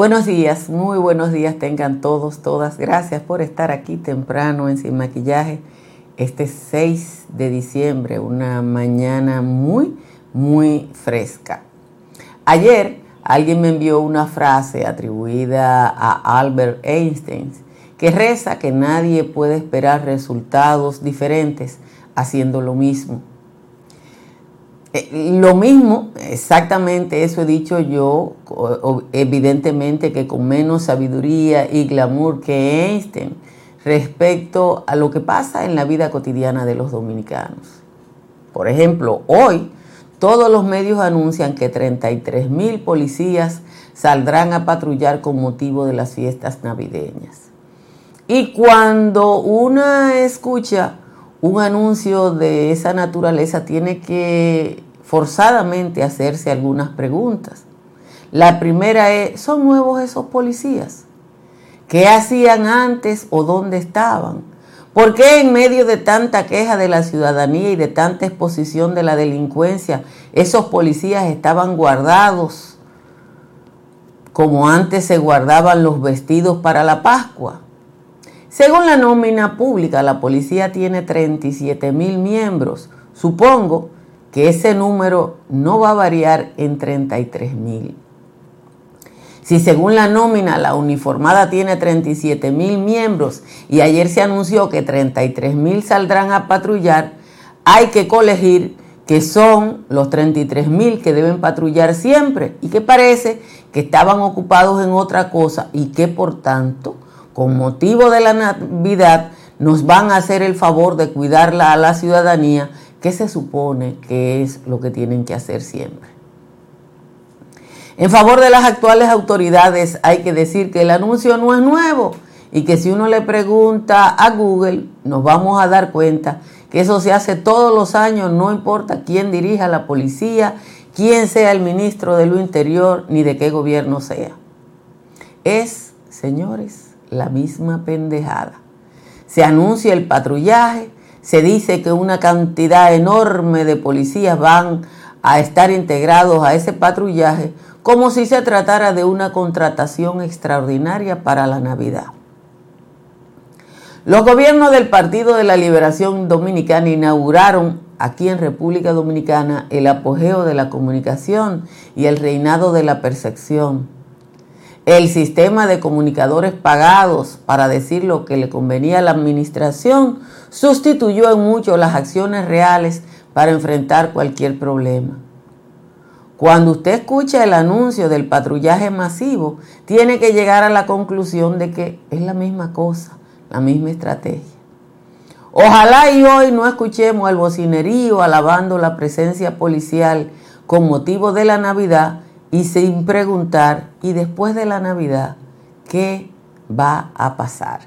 Buenos días, muy buenos días tengan todos, todas. Gracias por estar aquí temprano en Sin Maquillaje este 6 de diciembre, una mañana muy, muy fresca. Ayer alguien me envió una frase atribuida a Albert Einstein que reza que nadie puede esperar resultados diferentes haciendo lo mismo. Eh, lo mismo, exactamente eso he dicho yo, evidentemente que con menos sabiduría y glamour que Einstein respecto a lo que pasa en la vida cotidiana de los dominicanos. Por ejemplo, hoy todos los medios anuncian que 33 mil policías saldrán a patrullar con motivo de las fiestas navideñas. Y cuando una escucha un anuncio de esa naturaleza tiene que forzadamente hacerse algunas preguntas. La primera es, ¿son nuevos esos policías? ¿Qué hacían antes o dónde estaban? ¿Por qué en medio de tanta queja de la ciudadanía y de tanta exposición de la delincuencia, esos policías estaban guardados como antes se guardaban los vestidos para la Pascua? Según la nómina pública, la policía tiene 37 mil miembros. Supongo que ese número no va a variar en 33 mil. Si según la nómina la uniformada tiene 37 mil miembros y ayer se anunció que 33 mil saldrán a patrullar, hay que colegir que son los 33 mil que deben patrullar siempre y que parece que estaban ocupados en otra cosa y que por tanto con motivo de la Navidad, nos van a hacer el favor de cuidarla a la ciudadanía, que se supone que es lo que tienen que hacer siempre. En favor de las actuales autoridades hay que decir que el anuncio no es nuevo y que si uno le pregunta a Google nos vamos a dar cuenta que eso se hace todos los años, no importa quién dirija la policía, quién sea el ministro de lo interior ni de qué gobierno sea. Es, señores, la misma pendejada. Se anuncia el patrullaje, se dice que una cantidad enorme de policías van a estar integrados a ese patrullaje como si se tratara de una contratación extraordinaria para la Navidad. Los gobiernos del Partido de la Liberación Dominicana inauguraron aquí en República Dominicana el apogeo de la comunicación y el reinado de la percepción el sistema de comunicadores pagados para decir lo que le convenía a la administración sustituyó en mucho las acciones reales para enfrentar cualquier problema. Cuando usted escucha el anuncio del patrullaje masivo, tiene que llegar a la conclusión de que es la misma cosa, la misma estrategia. Ojalá y hoy no escuchemos el bocinerío alabando la presencia policial con motivo de la Navidad y sin preguntar, y después de la Navidad, ¿qué va a pasar?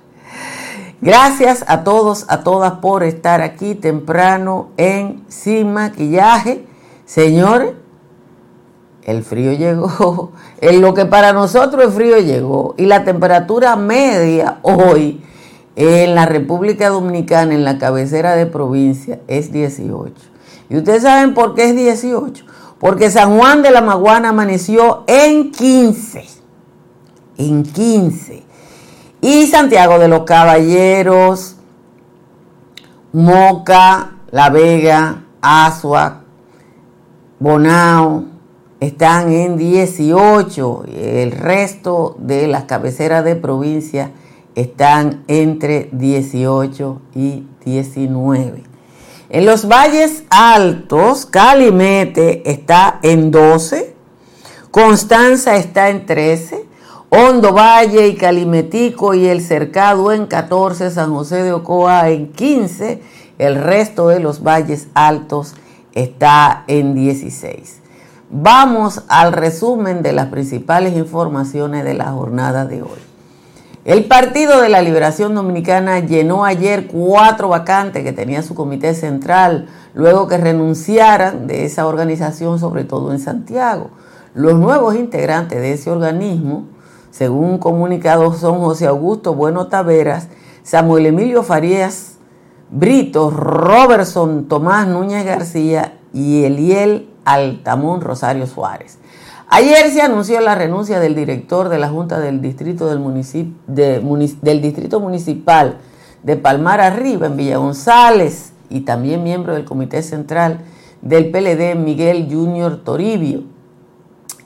Gracias a todos, a todas por estar aquí temprano en Sin Maquillaje. Señores, el frío llegó. En lo que para nosotros el frío llegó. Y la temperatura media hoy en la República Dominicana, en la cabecera de provincia, es 18. ¿Y ustedes saben por qué es 18? Porque San Juan de la Maguana amaneció en 15. En 15. Y Santiago de los Caballeros, Moca, La Vega, Asua, Bonao, están en 18. El resto de las cabeceras de provincia están entre 18 y 19. En los valles altos, Calimete está en 12, Constanza está en 13, Hondo Valle y Calimetico y el Cercado en 14, San José de Ocoa en 15, el resto de los valles altos está en 16. Vamos al resumen de las principales informaciones de la jornada de hoy. El Partido de la Liberación Dominicana llenó ayer cuatro vacantes que tenía su comité central, luego que renunciaran de esa organización, sobre todo en Santiago. Los nuevos integrantes de ese organismo, según un comunicado, son José Augusto Bueno Taveras, Samuel Emilio Farías Brito, Robertson Tomás Núñez García y Eliel Altamón Rosario Suárez. Ayer se anunció la renuncia del director de la Junta del Distrito, Municipal de Palmar Arriba, en Villa González, y también miembro del Comité Central del PLD, Miguel Junior Toribio,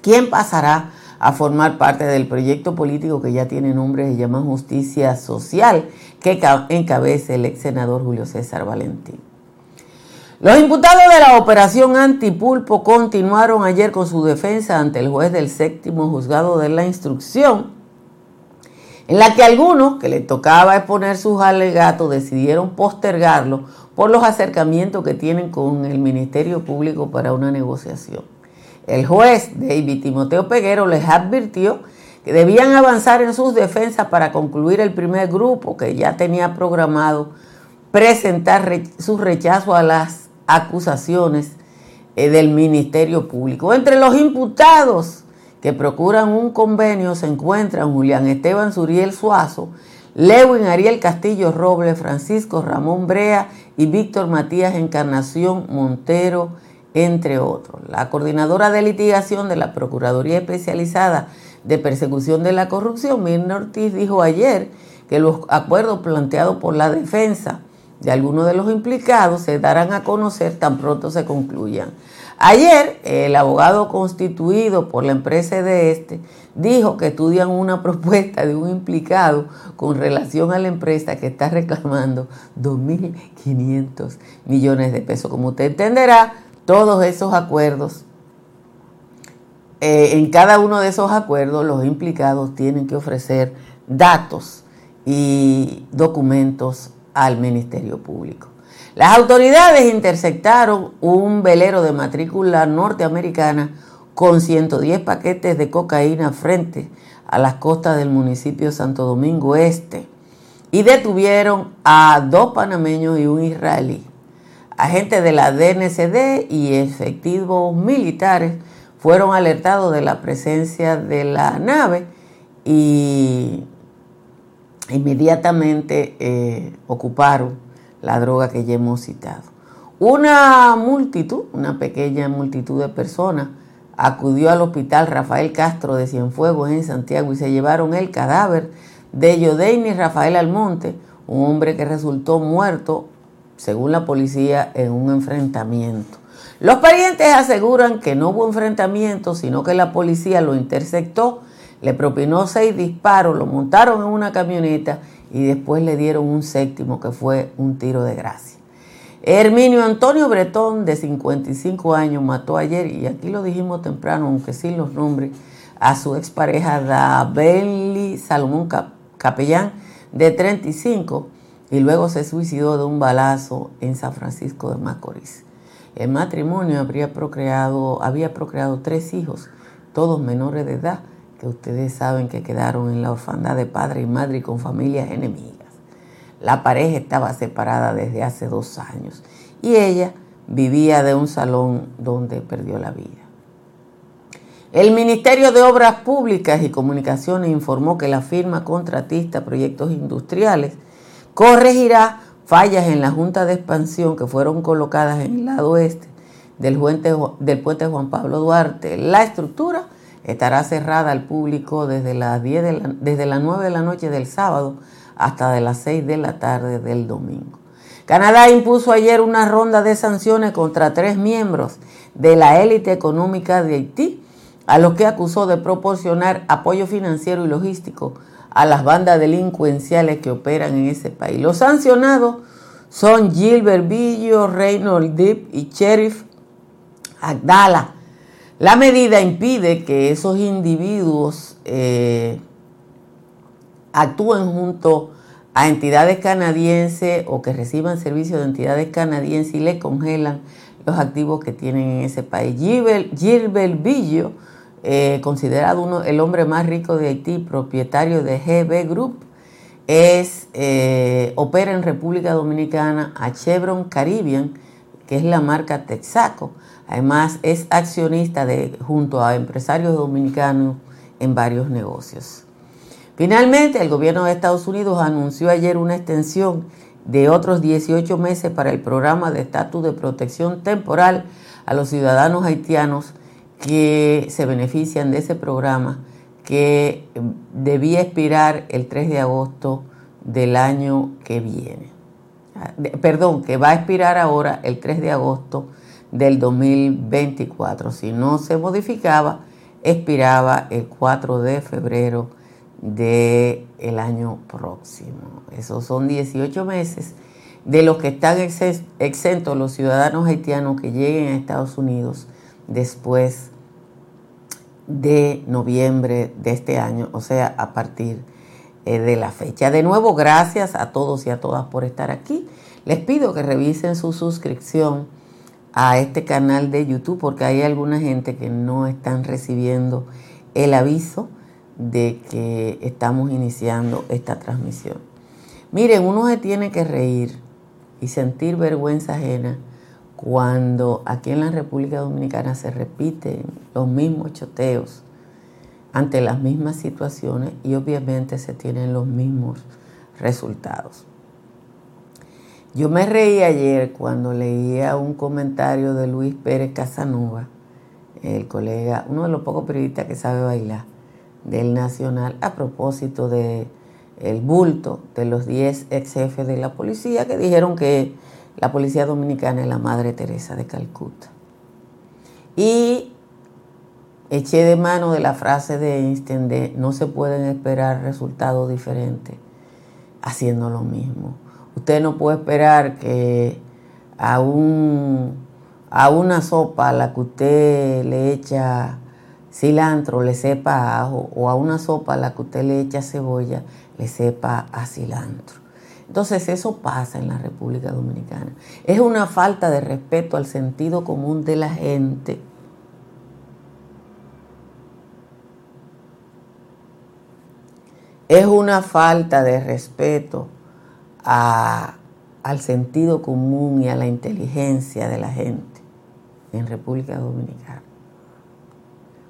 quien pasará a formar parte del proyecto político que ya tiene nombre, se llama Justicia Social, que encabeza el ex senador Julio César Valentín. Los imputados de la operación Antipulpo continuaron ayer con su defensa ante el juez del séptimo juzgado de la instrucción, en la que algunos que le tocaba exponer sus alegatos decidieron postergarlo por los acercamientos que tienen con el Ministerio Público para una negociación. El juez David Timoteo Peguero les advirtió que debían avanzar en sus defensas para concluir el primer grupo que ya tenía programado presentar su rechazo a las acusaciones eh, del Ministerio Público. Entre los imputados que procuran un convenio se encuentran Julián Esteban Suriel Suazo, Lewin Ariel Castillo Robles, Francisco Ramón Brea y Víctor Matías Encarnación Montero entre otros. La coordinadora de litigación de la Procuraduría Especializada de Persecución de la Corrupción, Mirna Ortiz, dijo ayer que los acuerdos planteados por la defensa de algunos de los implicados se darán a conocer tan pronto se concluyan. Ayer, el abogado constituido por la empresa de este dijo que estudian una propuesta de un implicado con relación a la empresa que está reclamando 2.500 millones de pesos. Como usted entenderá, todos esos acuerdos, eh, en cada uno de esos acuerdos los implicados tienen que ofrecer datos y documentos al Ministerio Público. Las autoridades interceptaron un velero de matrícula norteamericana con 110 paquetes de cocaína frente a las costas del municipio Santo Domingo Este y detuvieron a dos panameños y un israelí. Agentes de la DNCD y efectivos militares fueron alertados de la presencia de la nave y inmediatamente eh, ocuparon la droga que ya hemos citado. Una multitud, una pequeña multitud de personas, acudió al hospital Rafael Castro de Cienfuegos en Santiago y se llevaron el cadáver de Yodeini Rafael Almonte, un hombre que resultó muerto según la policía, en un enfrentamiento. Los parientes aseguran que no hubo enfrentamiento, sino que la policía lo interceptó, le propinó seis disparos, lo montaron en una camioneta y después le dieron un séptimo que fue un tiro de gracia. Herminio Antonio Bretón, de 55 años, mató ayer, y aquí lo dijimos temprano, aunque sin los nombres, a su expareja Dabeli Salomón Capellán, de 35, y luego se suicidó de un balazo en San Francisco de Macorís. El matrimonio habría procreado, había procreado tres hijos, todos menores de edad, que ustedes saben que quedaron en la orfandad de padre y madre y con familias enemigas. La pareja estaba separada desde hace dos años y ella vivía de un salón donde perdió la vida. El Ministerio de Obras Públicas y Comunicaciones informó que la firma contratista Proyectos Industriales corregirá fallas en la Junta de Expansión que fueron colocadas en el lado oeste del puente, del puente Juan Pablo Duarte. La estructura estará cerrada al público desde las, 10 desde las 9 de la noche del sábado hasta de las 6 de la tarde del domingo. Canadá impuso ayer una ronda de sanciones contra tres miembros de la élite económica de Haití, a los que acusó de proporcionar apoyo financiero y logístico a las bandas delincuenciales que operan en ese país. Los sancionados son Gilbert Billo, Reynolds Deep y Sheriff Agdala. La medida impide que esos individuos eh, actúen junto a entidades canadienses o que reciban servicios de entidades canadienses y le congelan los activos que tienen en ese país. Gilbert, Billo eh, considerado uno, el hombre más rico de Haití, propietario de GB Group, eh, opera en República Dominicana a Chevron Caribbean, que es la marca Texaco. Además, es accionista de, junto a empresarios dominicanos en varios negocios. Finalmente, el gobierno de Estados Unidos anunció ayer una extensión de otros 18 meses para el programa de estatus de protección temporal a los ciudadanos haitianos que se benefician de ese programa que debía expirar el 3 de agosto del año que viene. Ah, perdón, que va a expirar ahora el 3 de agosto del 2024. Si no se modificaba, expiraba el 4 de febrero del el año próximo. Esos son 18 meses de los que están exentos los ciudadanos haitianos que lleguen a Estados Unidos después de noviembre de este año, o sea, a partir eh, de la fecha. De nuevo, gracias a todos y a todas por estar aquí. Les pido que revisen su suscripción a este canal de YouTube porque hay alguna gente que no están recibiendo el aviso de que estamos iniciando esta transmisión. Miren, uno se tiene que reír y sentir vergüenza ajena cuando aquí en la República Dominicana se repiten los mismos choteos ante las mismas situaciones y obviamente se tienen los mismos resultados. Yo me reí ayer cuando leía un comentario de Luis Pérez Casanova, el colega, uno de los pocos periodistas que sabe bailar del Nacional, a propósito de el bulto de los 10 ex jefes de la policía que dijeron que la policía dominicana es la Madre Teresa de Calcuta. Y eché de mano de la frase de Einstein de no se pueden esperar resultados diferentes haciendo lo mismo. Usted no puede esperar que a, un, a una sopa a la que usted le echa cilantro le sepa ajo o a una sopa a la que usted le echa cebolla le sepa a cilantro. Entonces eso pasa en la República Dominicana. Es una falta de respeto al sentido común de la gente. Es una falta de respeto al sentido común y a la inteligencia de la gente en República Dominicana.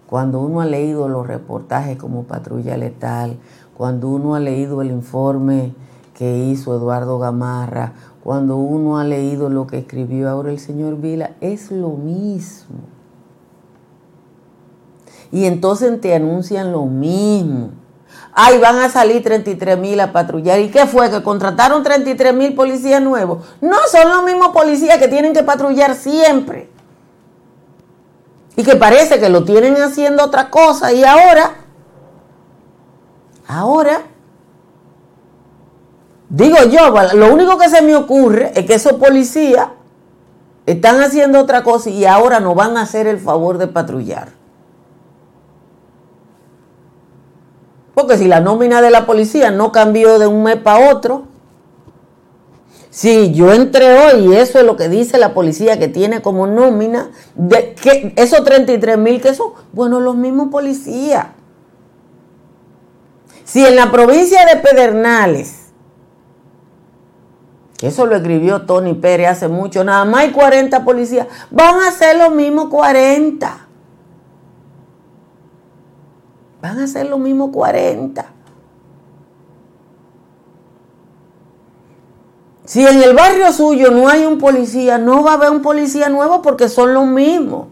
Cuando uno ha leído los reportajes como Patrulla Letal, cuando uno ha leído el informe que hizo Eduardo Gamarra, cuando uno ha leído lo que escribió ahora el señor Vila, es lo mismo. Y entonces te anuncian lo mismo. Ay, van a salir 33 mil a patrullar. ¿Y qué fue? ¿Que contrataron 33 mil policías nuevos? No, son los mismos policías que tienen que patrullar siempre y que parece que lo tienen haciendo otra cosa y ahora, ahora, digo yo, lo único que se me ocurre es que esos policías están haciendo otra cosa y ahora no van a hacer el favor de patrullar. Porque si la nómina de la policía no cambió de un mes para otro, Sí, yo entré hoy y eso es lo que dice la policía que tiene como nómina, de que esos 33 mil que son, bueno, los mismos policías. Si en la provincia de Pedernales, que eso lo escribió Tony Pérez hace mucho, nada más hay 40 policías, van a ser los mismos 40. Van a ser los mismos 40. Si en el barrio suyo no hay un policía, no va a haber un policía nuevo porque son los mismos.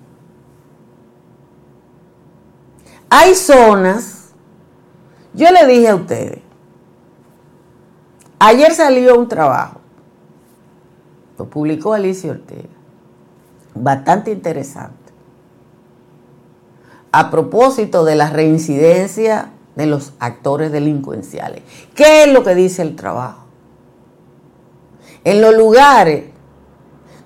Hay zonas, yo le dije a ustedes, ayer salió un trabajo, lo publicó Alicia Ortega, bastante interesante, a propósito de la reincidencia de los actores delincuenciales. ¿Qué es lo que dice el trabajo? en los lugares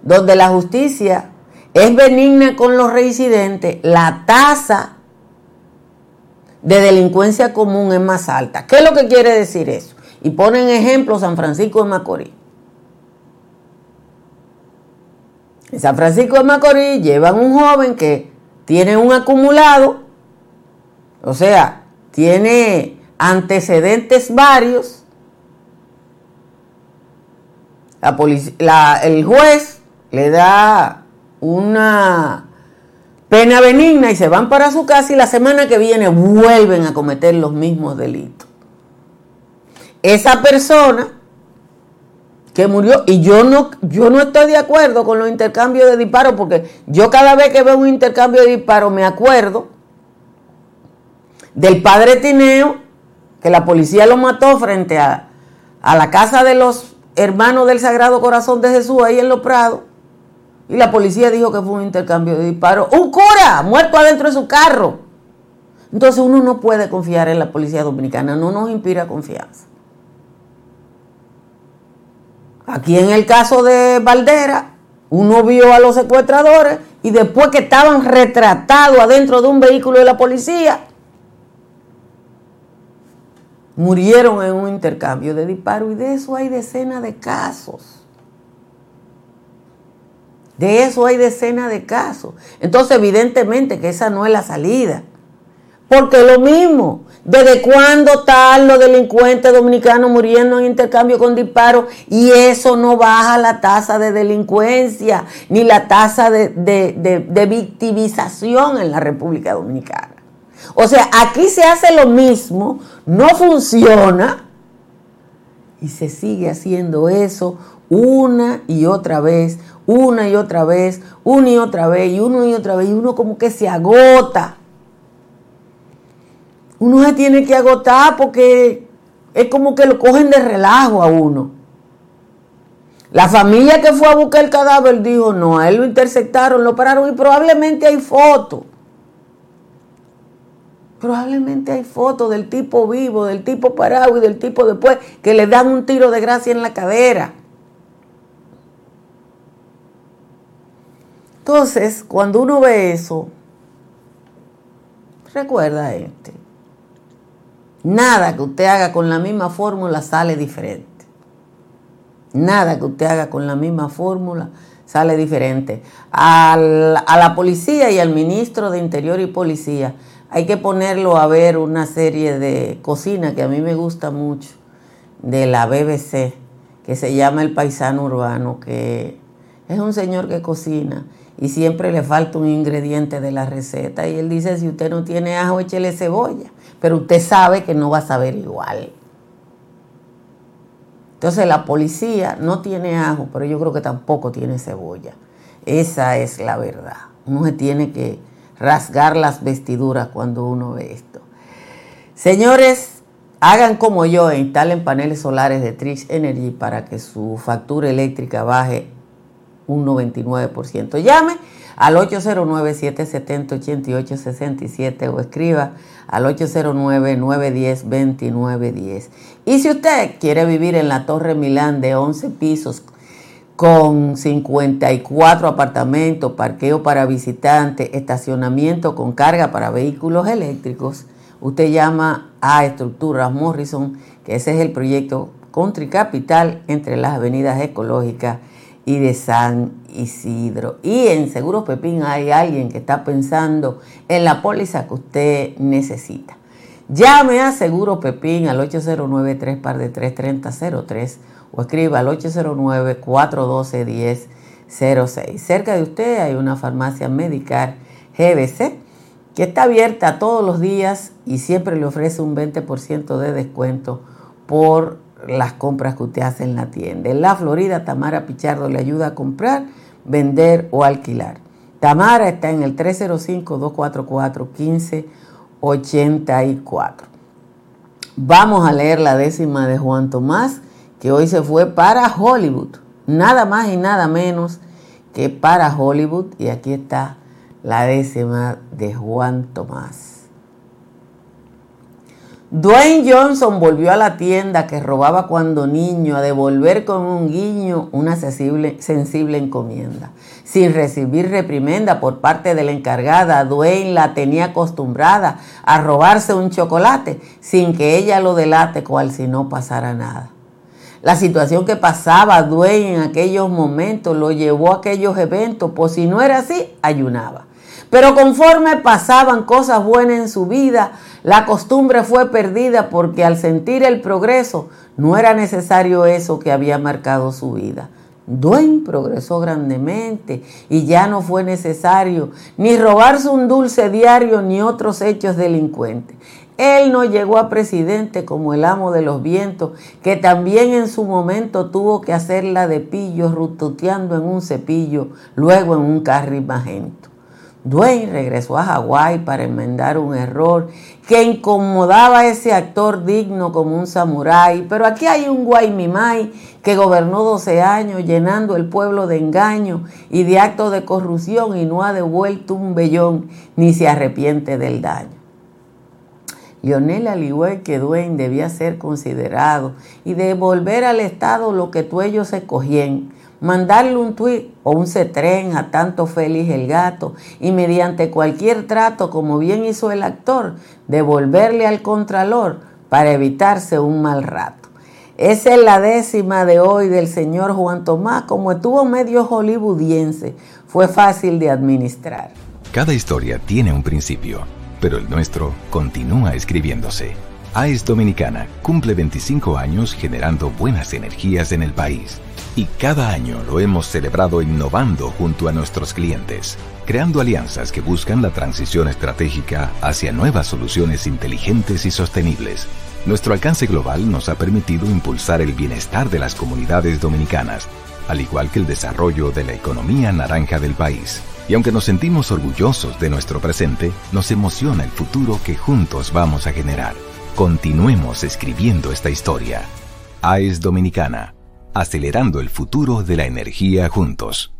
donde la justicia es benigna con los reincidentes, la tasa de delincuencia común es más alta. ¿Qué es lo que quiere decir eso? Y ponen ejemplo San Francisco de Macorís. En San Francisco de Macorís llevan un joven que tiene un acumulado, o sea, tiene antecedentes varios la, el juez le da una pena benigna y se van para su casa y la semana que viene vuelven a cometer los mismos delitos. Esa persona que murió y yo no yo no estoy de acuerdo con los intercambios de disparos porque yo cada vez que veo un intercambio de disparos me acuerdo del padre Tineo que la policía lo mató frente a, a la casa de los hermanos del Sagrado Corazón de Jesús ahí en Los Prados y la policía dijo que fue un intercambio de disparos. Un cura muerto adentro de su carro. Entonces uno no puede confiar en la policía dominicana, no nos inspira confianza. Aquí en el caso de Valdera, uno vio a los secuestradores y después que estaban retratados adentro de un vehículo de la policía, murieron en un intercambio de disparos y de eso hay decenas de casos. De eso hay decenas de casos. Entonces, evidentemente que esa no es la salida. Porque lo mismo, ¿desde cuándo están los delincuentes dominicanos muriendo en intercambio con disparos? Y eso no baja la tasa de delincuencia ni la tasa de, de victimización en la República Dominicana. O sea, aquí se hace lo mismo, no funciona y se sigue haciendo eso una y otra vez, una y otra vez, una y otra vez, y uno y otra vez, y uno como que se agota. Uno se tiene que agotar porque es como que lo cogen de relajo a uno. La familia que fue a buscar el cadáver dijo, no, a él lo interceptaron, lo pararon y probablemente hay fotos. Probablemente hay fotos del tipo vivo, del tipo parado y del tipo después que le dan un tiro de gracia en la cadera. Entonces, cuando uno ve eso, recuerda este. Nada que usted haga con la misma fórmula sale diferente. Nada que usted haga con la misma fórmula sale diferente. a la policía y al ministro de Interior y Policía hay que ponerlo a ver una serie de cocina que a mí me gusta mucho, de la BBC, que se llama El Paisano Urbano, que es un señor que cocina y siempre le falta un ingrediente de la receta. Y él dice, si usted no tiene ajo, échele cebolla. Pero usted sabe que no va a saber igual. Entonces la policía no tiene ajo, pero yo creo que tampoco tiene cebolla. Esa es la verdad. Uno se tiene que rasgar las vestiduras cuando uno ve esto. Señores, hagan como yo e instalen paneles solares de Trix Energy para que su factura eléctrica baje un 99%. Llame al 809-770-8867 o escriba al 809-910-2910. Y si usted quiere vivir en la Torre Milán de 11 pisos con 54 apartamentos, parqueo para visitantes, estacionamiento con carga para vehículos eléctricos, usted llama a Estructuras Morrison, que ese es el proyecto Country Capital entre las avenidas ecológicas y de San Isidro. Y en Seguros Pepín hay alguien que está pensando en la póliza que usted necesita. Llame a Seguro Pepín al 809 3 par de 33003 o escriba al 809-412-1006. Cerca de usted hay una farmacia Medicar GBC que está abierta todos los días y siempre le ofrece un 20% de descuento por las compras que usted hace en la tienda. En la Florida, Tamara Pichardo le ayuda a comprar, vender o alquilar. Tamara está en el 305-244-1584. Vamos a leer la décima de Juan Tomás, que hoy se fue para Hollywood. Nada más y nada menos que para Hollywood. Y aquí está la décima de Juan Tomás. Dwayne Johnson volvió a la tienda que robaba cuando niño a devolver con un guiño una sensible, encomienda. Sin recibir reprimenda por parte de la encargada, Dwayne la tenía acostumbrada a robarse un chocolate sin que ella lo delate cual si no pasara nada. La situación que pasaba Dwayne en aquellos momentos lo llevó a aquellos eventos, pues si no era así, ayunaba. Pero conforme pasaban cosas buenas en su vida, la costumbre fue perdida porque al sentir el progreso no era necesario eso que había marcado su vida. Dwayne progresó grandemente y ya no fue necesario ni robarse un dulce diario ni otros hechos delincuentes. Él no llegó a presidente como el amo de los vientos, que también en su momento tuvo que hacerla de pillo, rututeando en un cepillo, luego en un carril magento. Dwayne regresó a Hawái para enmendar un error que incomodaba a ese actor digno como un samurái. Pero aquí hay un Guaymimay que gobernó 12 años llenando el pueblo de engaño y de actos de corrupción y no ha devuelto un vellón ni se arrepiente del daño. Lionel, al que Dwayne, debía ser considerado y devolver al Estado lo que tú ellos escogían mandarle un tuit o un cetren a tanto Félix el gato y mediante cualquier trato, como bien hizo el actor, devolverle al contralor para evitarse un mal rato. Esa es la décima de hoy del señor Juan Tomás, como estuvo medio hollywoodiense, fue fácil de administrar. Cada historia tiene un principio, pero el nuestro continúa escribiéndose. AES Dominicana cumple 25 años generando buenas energías en el país y cada año lo hemos celebrado innovando junto a nuestros clientes, creando alianzas que buscan la transición estratégica hacia nuevas soluciones inteligentes y sostenibles. Nuestro alcance global nos ha permitido impulsar el bienestar de las comunidades dominicanas, al igual que el desarrollo de la economía naranja del país. Y aunque nos sentimos orgullosos de nuestro presente, nos emociona el futuro que juntos vamos a generar. Continuemos escribiendo esta historia. AES Dominicana acelerando el futuro de la energía juntos.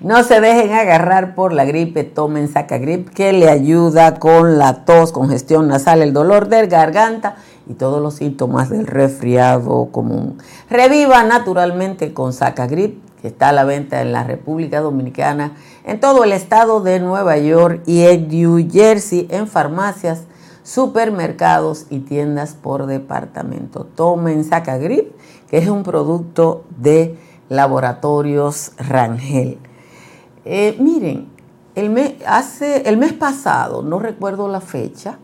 No se dejen agarrar por la gripe, tomen Sacagrip que le ayuda con la tos, congestión nasal, el dolor de garganta y todos los síntomas del resfriado común. Reviva naturalmente con Sacagrip, está a la venta en la República Dominicana, en todo el estado de Nueva York y en New Jersey en farmacias, supermercados y tiendas por departamento. Tomen Sacagrip que es un producto de laboratorios Rangel. Eh, miren, el mes, hace, el mes pasado, no recuerdo la fecha,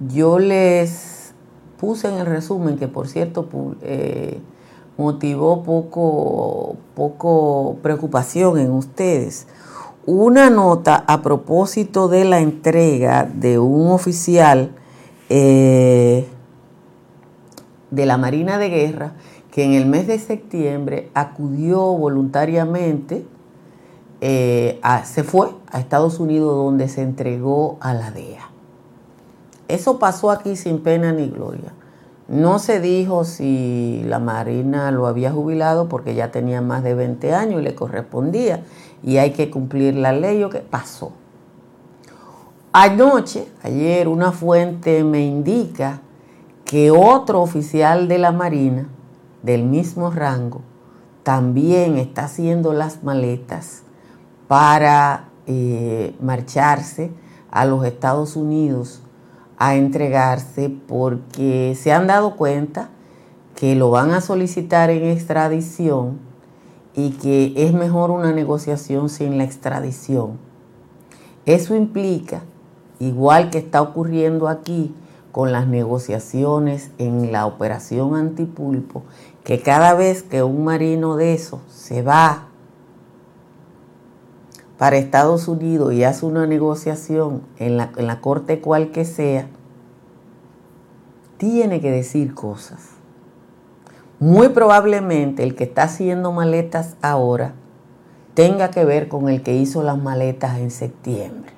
yo les puse en el resumen, que por cierto eh, motivó poco, poco preocupación en ustedes, una nota a propósito de la entrega de un oficial eh, de la Marina de Guerra que en el mes de septiembre acudió voluntariamente, eh, se fue a Estados Unidos donde se entregó a la DEA. Eso pasó aquí sin pena ni gloria. No se dijo si la Marina lo había jubilado porque ya tenía más de 20 años y le correspondía y hay que cumplir la ley o qué pasó. Anoche, ayer, una fuente me indica que otro oficial de la Marina del mismo rango también está haciendo las maletas para eh, marcharse a los Estados Unidos a entregarse porque se han dado cuenta que lo van a solicitar en extradición y que es mejor una negociación sin la extradición. Eso implica, igual que está ocurriendo aquí, con las negociaciones en la operación antipulpo, que cada vez que un marino de eso se va para Estados Unidos y hace una negociación en la, en la corte cual que sea, tiene que decir cosas. Muy probablemente el que está haciendo maletas ahora tenga que ver con el que hizo las maletas en septiembre.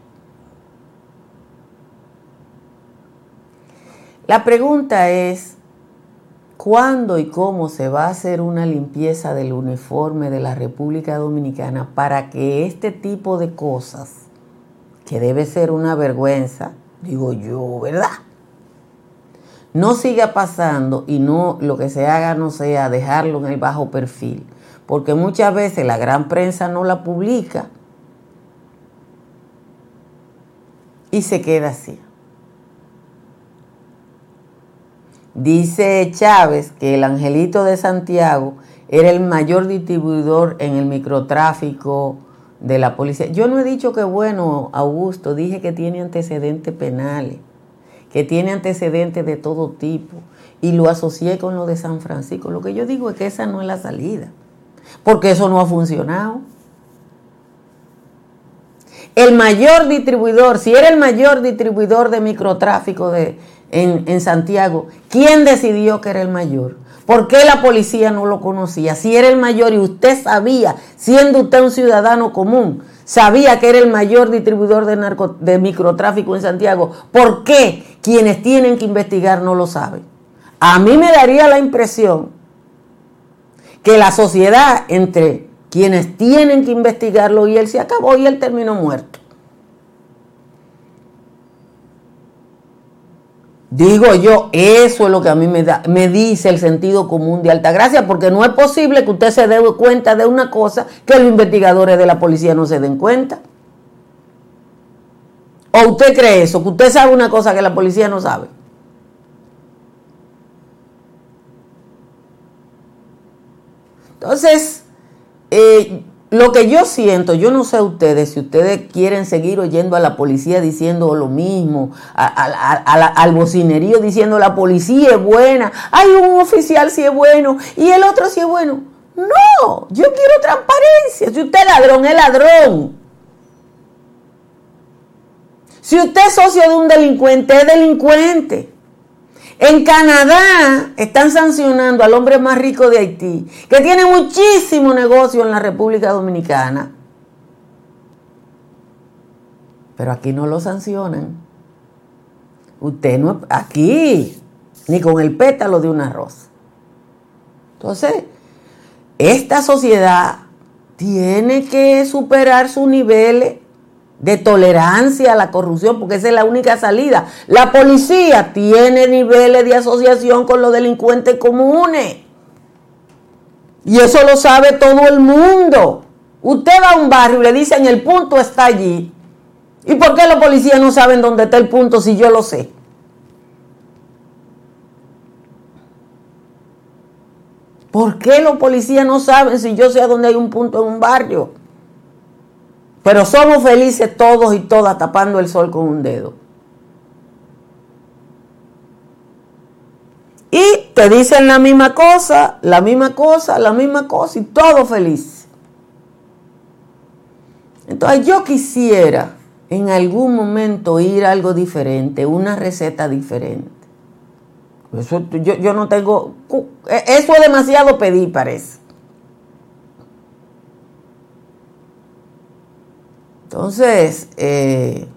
La pregunta es, ¿cuándo y cómo se va a hacer una limpieza del uniforme de la República Dominicana para que este tipo de cosas, que debe ser una vergüenza, digo yo, ¿verdad? No siga pasando y no lo que se haga no sea dejarlo en el bajo perfil, porque muchas veces la gran prensa no la publica y se queda así. Dice Chávez que el Angelito de Santiago era el mayor distribuidor en el microtráfico de la policía. Yo no he dicho que bueno, Augusto, dije que tiene antecedentes penales, que tiene antecedentes de todo tipo, y lo asocié con lo de San Francisco. Lo que yo digo es que esa no es la salida, porque eso no ha funcionado. el mayor distribuidor, si era el mayor distribuidor de microtráfico de, en, Santiago, ¿quién decidió que era el mayor? ¿Por qué la policía no lo conocía? Si era el mayor y usted sabía, siendo usted un ciudadano común, sabía que era el mayor distribuidor de, de microtráfico en Santiago, ¿por qué quienes tienen que investigar no lo saben? A mí me daría la impresión que la sociedad entre quienes tienen que investigarlo y él se acabó y él terminó muerto. Digo yo, eso es lo que a mí me, da, me dice el sentido común de Altagracia, porque no es posible que usted se dé cuenta de una cosa que los investigadores de la policía no se den cuenta. ¿O usted cree eso? Que usted sabe una cosa que la policía no sabe. Entonces, eh, lo que yo siento, yo no sé ustedes, si ustedes quieren seguir oyendo a la policía diciendo lo mismo, al bocinerío diciendo la policía es buena, hay un oficial si es bueno y el otro si es bueno. No, yo quiero transparencia. Si usted es ladrón, es ladrón. Si usted es socio de un delincuente, es delincuente. En Canadá están sancionando al hombre más rico de Haití, que tiene muchísimo negocio en la República Dominicana. Pero aquí no lo sancionan. Usted no, aquí, ni con el pétalo de un arroz. Entonces, esta sociedad tiene que superar sus niveles de tolerancia a la corrupción, porque esa es la única salida. La policía tiene niveles de asociación con los delincuentes comunes. Y eso lo sabe todo el mundo. Usted va a un barrio y le dicen el punto está allí. ¿Y por qué los policías no saben dónde está el punto si yo lo sé? ¿Por qué los policías no saben si yo sé dónde hay un punto en un barrio? Pero somos felices todos y todas tapando el sol con un dedo. Y te dicen la misma cosa, la misma cosa, la misma cosa y todo feliz. Entonces yo quisiera en algún momento ir a algo diferente, una receta diferente. Yo, yo no tengo... Eso es demasiado pedir, parece. Entonces, eh,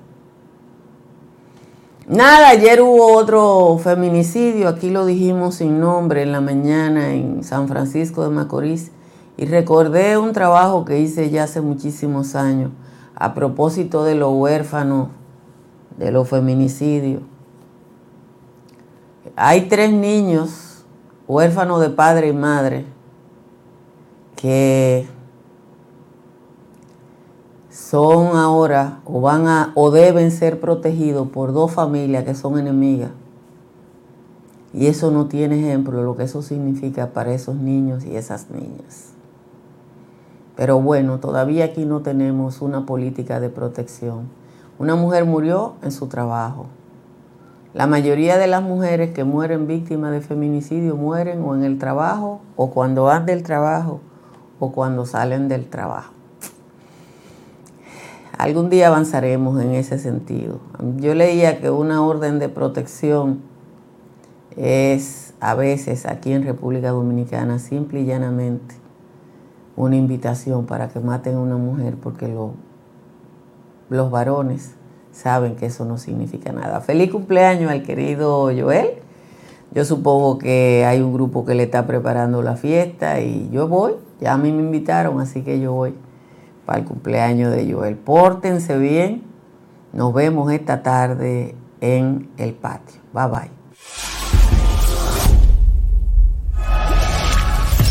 nada, ayer hubo otro feminicidio, aquí lo dijimos sin nombre en la mañana en San Francisco de Macorís y recordé un trabajo que hice ya hace muchísimos años a propósito de los huérfanos, de los feminicidios. Hay tres niños huérfanos de padre y madre que son ahora o van a o deben ser protegidos por dos familias que son enemigas. Y eso no tiene ejemplo lo que eso significa para esos niños y esas niñas. Pero bueno, todavía aquí no tenemos una política de protección. Una mujer murió en su trabajo. La mayoría de las mujeres que mueren víctimas de feminicidio mueren o en el trabajo, o cuando van del trabajo, o cuando salen del trabajo. Algún día avanzaremos en ese sentido. Yo leía que una orden de protección es a veces aquí en República Dominicana simple y llanamente una invitación para que maten a una mujer porque los varones saben que eso no significa nada. Feliz cumpleaños al querido Joel. Yo supongo que hay un grupo que le está preparando la fiesta y yo voy. Ya a mí me invitaron, así que yo voy para el cumpleaños de Joel. Pórtense bien. Nos vemos esta tarde en el patio. Bye bye.